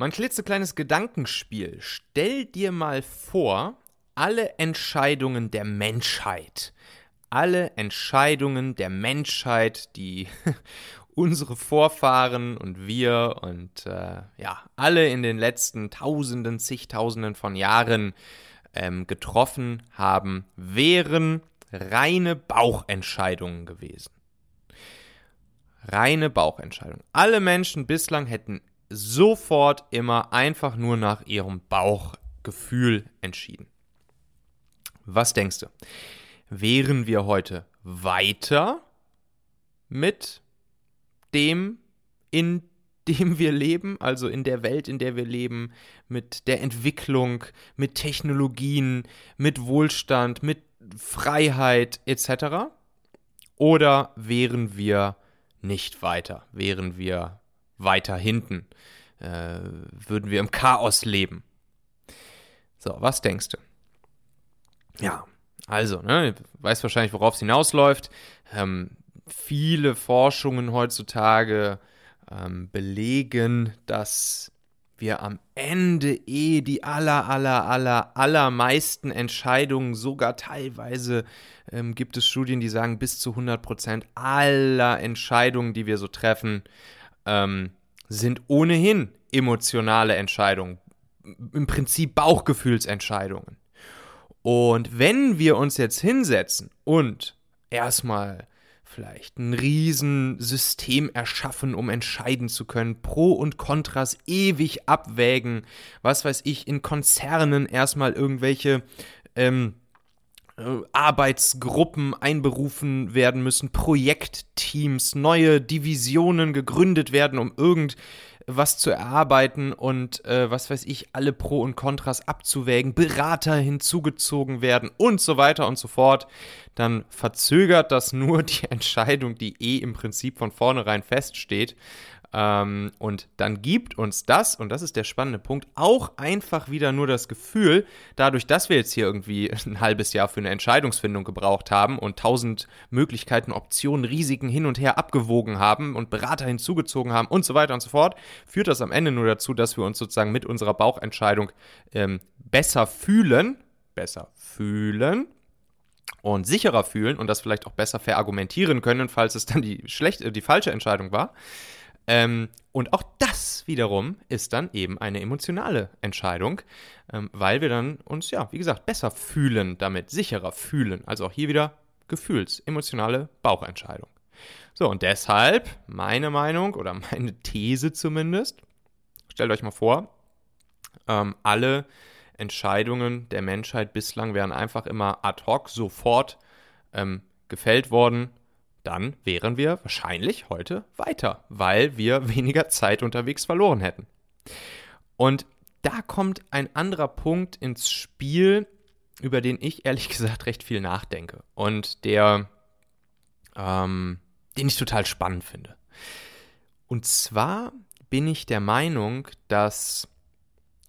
Mal ein klitzekleines Gedankenspiel. Stell dir mal vor, alle Entscheidungen der Menschheit, alle Entscheidungen der Menschheit, die unsere Vorfahren und wir und äh, ja, alle in den letzten Tausenden, zigtausenden von Jahren ähm, getroffen haben, wären reine Bauchentscheidungen gewesen. Reine Bauchentscheidungen. Alle Menschen bislang hätten sofort immer einfach nur nach ihrem Bauchgefühl entschieden. Was denkst du? Wären wir heute weiter mit dem, in dem wir leben, also in der Welt, in der wir leben, mit der Entwicklung, mit Technologien, mit Wohlstand, mit Freiheit etc.? Oder wären wir nicht weiter? Wären wir weiter hinten? Äh, würden wir im Chaos leben? So, was denkst du? Ja, also, ne, weißt wahrscheinlich, worauf es hinausläuft. Ähm, viele Forschungen heutzutage ähm, belegen, dass wir am Ende eh die aller, aller, aller, allermeisten Entscheidungen, sogar teilweise ähm, gibt es Studien, die sagen, bis zu 100 Prozent aller Entscheidungen, die wir so treffen, ähm, sind ohnehin emotionale Entscheidungen, im Prinzip Bauchgefühlsentscheidungen. Und wenn wir uns jetzt hinsetzen und erstmal vielleicht ein Riesensystem erschaffen, um entscheiden zu können, Pro und Kontras ewig abwägen, was weiß ich, in Konzernen erstmal irgendwelche ähm, äh, Arbeitsgruppen einberufen werden müssen, Projektteams, neue Divisionen gegründet werden, um irgend was zu erarbeiten und äh, was weiß ich, alle Pro und Kontras abzuwägen, Berater hinzugezogen werden und so weiter und so fort, dann verzögert das nur die Entscheidung, die eh im Prinzip von vornherein feststeht. Ähm, und dann gibt uns das, und das ist der spannende Punkt, auch einfach wieder nur das Gefühl, dadurch, dass wir jetzt hier irgendwie ein halbes Jahr für eine Entscheidungsfindung gebraucht haben und tausend Möglichkeiten, Optionen, Risiken hin und her abgewogen haben und Berater hinzugezogen haben und so weiter und so fort, führt das am Ende nur dazu, dass wir uns sozusagen mit unserer Bauchentscheidung ähm, besser fühlen, besser fühlen, und sicherer fühlen und das vielleicht auch besser verargumentieren können, falls es dann die schlechte, die falsche Entscheidung war. Ähm, und auch das wiederum ist dann eben eine emotionale Entscheidung, ähm, weil wir dann uns, ja, wie gesagt, besser fühlen damit, sicherer fühlen. Also auch hier wieder Gefühls-, emotionale Bauchentscheidung. So, und deshalb meine Meinung oder meine These zumindest, stellt euch mal vor, ähm, alle Entscheidungen der Menschheit bislang wären einfach immer ad hoc sofort ähm, gefällt worden dann wären wir wahrscheinlich heute weiter, weil wir weniger Zeit unterwegs verloren hätten. Und da kommt ein anderer Punkt ins Spiel, über den ich ehrlich gesagt recht viel nachdenke und der, ähm, den ich total spannend finde. Und zwar bin ich der Meinung, dass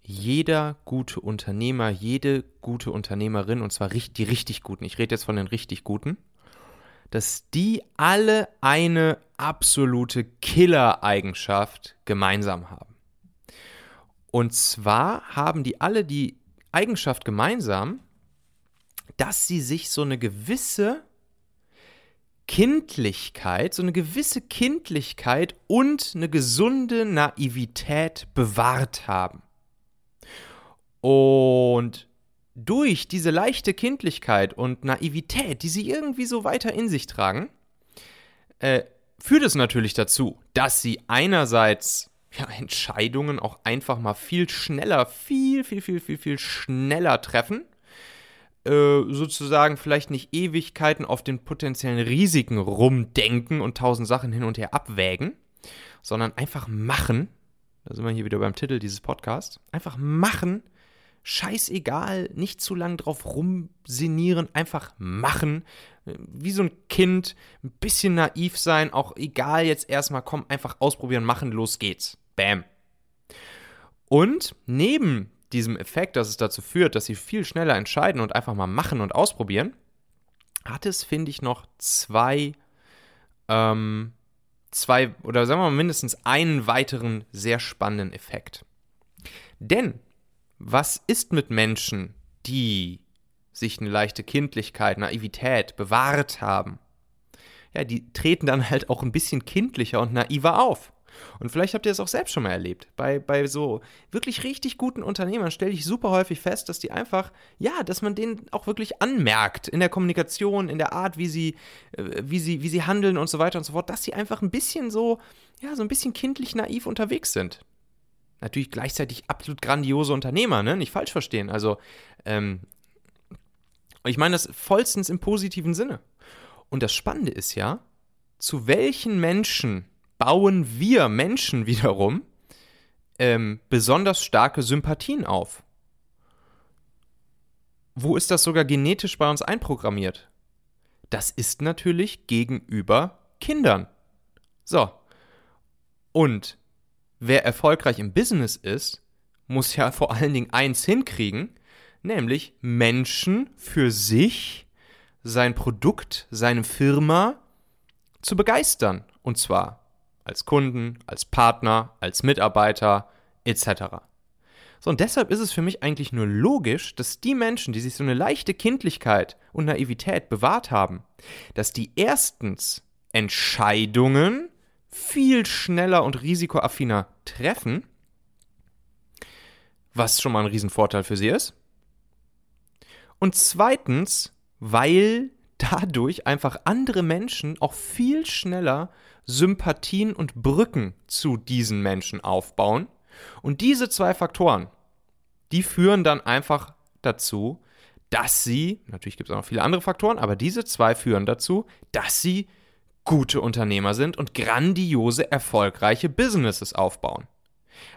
jeder gute Unternehmer, jede gute Unternehmerin, und zwar die richtig guten, ich rede jetzt von den richtig guten, dass die alle eine absolute Killer-Eigenschaft gemeinsam haben. Und zwar haben die alle die Eigenschaft gemeinsam, dass sie sich so eine gewisse Kindlichkeit, so eine gewisse Kindlichkeit und eine gesunde Naivität bewahrt haben. Und durch diese leichte Kindlichkeit und Naivität, die sie irgendwie so weiter in sich tragen, äh, führt es natürlich dazu, dass sie einerseits ja, Entscheidungen auch einfach mal viel schneller, viel, viel, viel, viel, viel schneller treffen. Äh, sozusagen vielleicht nicht Ewigkeiten auf den potenziellen Risiken rumdenken und tausend Sachen hin und her abwägen, sondern einfach machen. Da sind wir hier wieder beim Titel dieses Podcasts. Einfach machen scheißegal, nicht zu lang drauf rumsinieren, einfach machen. Wie so ein Kind, ein bisschen naiv sein, auch egal jetzt erstmal, komm, einfach ausprobieren, machen, los geht's. Bam. Und neben diesem Effekt, dass es dazu führt, dass sie viel schneller entscheiden und einfach mal machen und ausprobieren, hat es, finde ich, noch zwei, ähm, zwei oder sagen wir mal mindestens einen weiteren sehr spannenden Effekt. Denn was ist mit Menschen, die sich eine leichte Kindlichkeit, Naivität bewahrt haben? Ja, die treten dann halt auch ein bisschen kindlicher und naiver auf. Und vielleicht habt ihr es auch selbst schon mal erlebt. Bei, bei so wirklich richtig guten Unternehmern stelle ich super häufig fest, dass die einfach, ja, dass man denen auch wirklich anmerkt in der Kommunikation, in der Art, wie sie, äh, wie sie, wie sie handeln und so weiter und so fort, dass sie einfach ein bisschen so, ja, so ein bisschen kindlich naiv unterwegs sind. Natürlich gleichzeitig absolut grandiose Unternehmer, ne? Nicht falsch verstehen. Also, ähm, ich meine das vollstens im positiven Sinne. Und das Spannende ist ja, zu welchen Menschen bauen wir Menschen wiederum ähm, besonders starke Sympathien auf. Wo ist das sogar genetisch bei uns einprogrammiert? Das ist natürlich gegenüber Kindern. So. Und wer erfolgreich im Business ist, muss ja vor allen Dingen eins hinkriegen, nämlich Menschen für sich, sein Produkt, seine Firma zu begeistern. Und zwar als Kunden, als Partner, als Mitarbeiter etc. So, und deshalb ist es für mich eigentlich nur logisch, dass die Menschen, die sich so eine leichte Kindlichkeit und Naivität bewahrt haben, dass die erstens Entscheidungen viel schneller und risikoaffiner treffen, was schon mal ein Riesenvorteil für sie ist. Und zweitens, weil dadurch einfach andere Menschen auch viel schneller Sympathien und Brücken zu diesen Menschen aufbauen. Und diese zwei Faktoren, die führen dann einfach dazu, dass sie, natürlich gibt es auch noch viele andere Faktoren, aber diese zwei führen dazu, dass sie gute Unternehmer sind und grandiose, erfolgreiche Businesses aufbauen.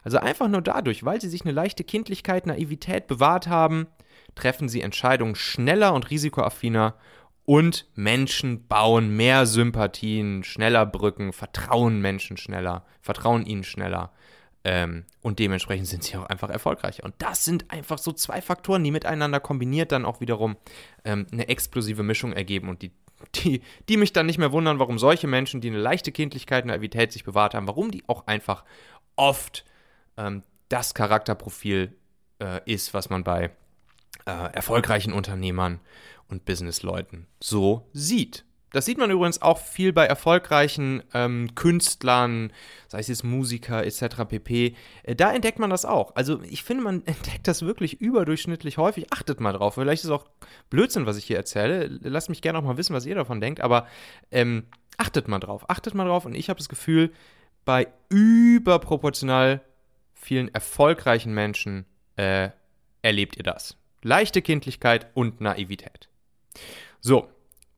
Also einfach nur dadurch, weil sie sich eine leichte Kindlichkeit, Naivität bewahrt haben, treffen sie Entscheidungen schneller und risikoaffiner und Menschen bauen mehr Sympathien, schneller Brücken, vertrauen Menschen schneller, vertrauen ihnen schneller. Ähm, und dementsprechend sind sie auch einfach erfolgreicher. Und das sind einfach so zwei Faktoren, die miteinander kombiniert dann auch wiederum ähm, eine explosive Mischung ergeben und die, die, die mich dann nicht mehr wundern, warum solche Menschen, die eine leichte Kindlichkeit und Naivität sich bewahrt haben, warum die auch einfach oft ähm, das Charakterprofil äh, ist, was man bei äh, erfolgreichen Unternehmern und Businessleuten so sieht. Das sieht man übrigens auch viel bei erfolgreichen ähm, Künstlern, sei es jetzt Musiker etc. pp. Äh, da entdeckt man das auch. Also ich finde, man entdeckt das wirklich überdurchschnittlich häufig. Achtet mal drauf. Vielleicht ist es auch Blödsinn, was ich hier erzähle. Lasst mich gerne auch mal wissen, was ihr davon denkt. Aber ähm, achtet mal drauf. Achtet mal drauf. Und ich habe das Gefühl, bei überproportional vielen erfolgreichen Menschen äh, erlebt ihr das. Leichte Kindlichkeit und Naivität. So,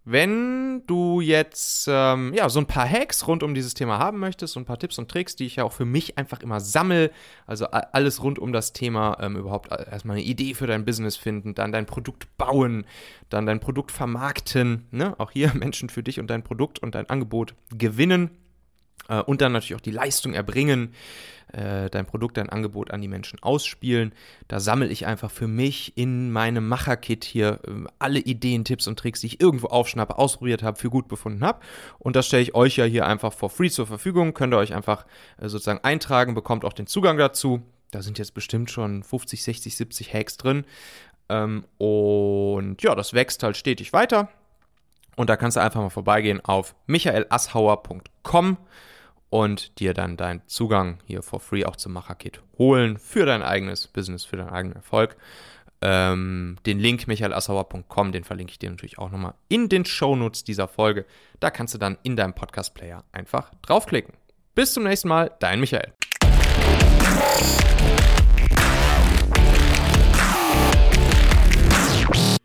wenn du jetzt ähm, ja, so ein paar Hacks rund um dieses Thema haben möchtest, so ein paar Tipps und Tricks, die ich ja auch für mich einfach immer sammle, also alles rund um das Thema, ähm, überhaupt erstmal eine Idee für dein Business finden, dann dein Produkt bauen, dann dein Produkt vermarkten, ne? auch hier Menschen für dich und dein Produkt und dein Angebot gewinnen äh, und dann natürlich auch die Leistung erbringen, äh, dein Produkt, dein Angebot an die Menschen ausspielen. Da sammle ich einfach für mich in meinem Macher-Kit hier äh, alle Ideen, Tipps und Tricks, die ich irgendwo aufschnappe, ausprobiert habe, für gut befunden habe. Und das stelle ich euch ja hier einfach for free zur Verfügung. Könnt ihr euch einfach sozusagen eintragen, bekommt auch den Zugang dazu. Da sind jetzt bestimmt schon 50, 60, 70 Hacks drin. Ähm, und ja, das wächst halt stetig weiter. Und da kannst du einfach mal vorbeigehen auf michaelasshauer.com und dir dann deinen Zugang hier for free auch zum Macherkit holen für dein eigenes Business, für deinen eigenen Erfolg. Ähm, den Link michaelassauer.com, den verlinke ich dir natürlich auch nochmal in den Shownotes dieser Folge. Da kannst du dann in deinem Podcast-Player einfach draufklicken. Bis zum nächsten Mal, dein Michael.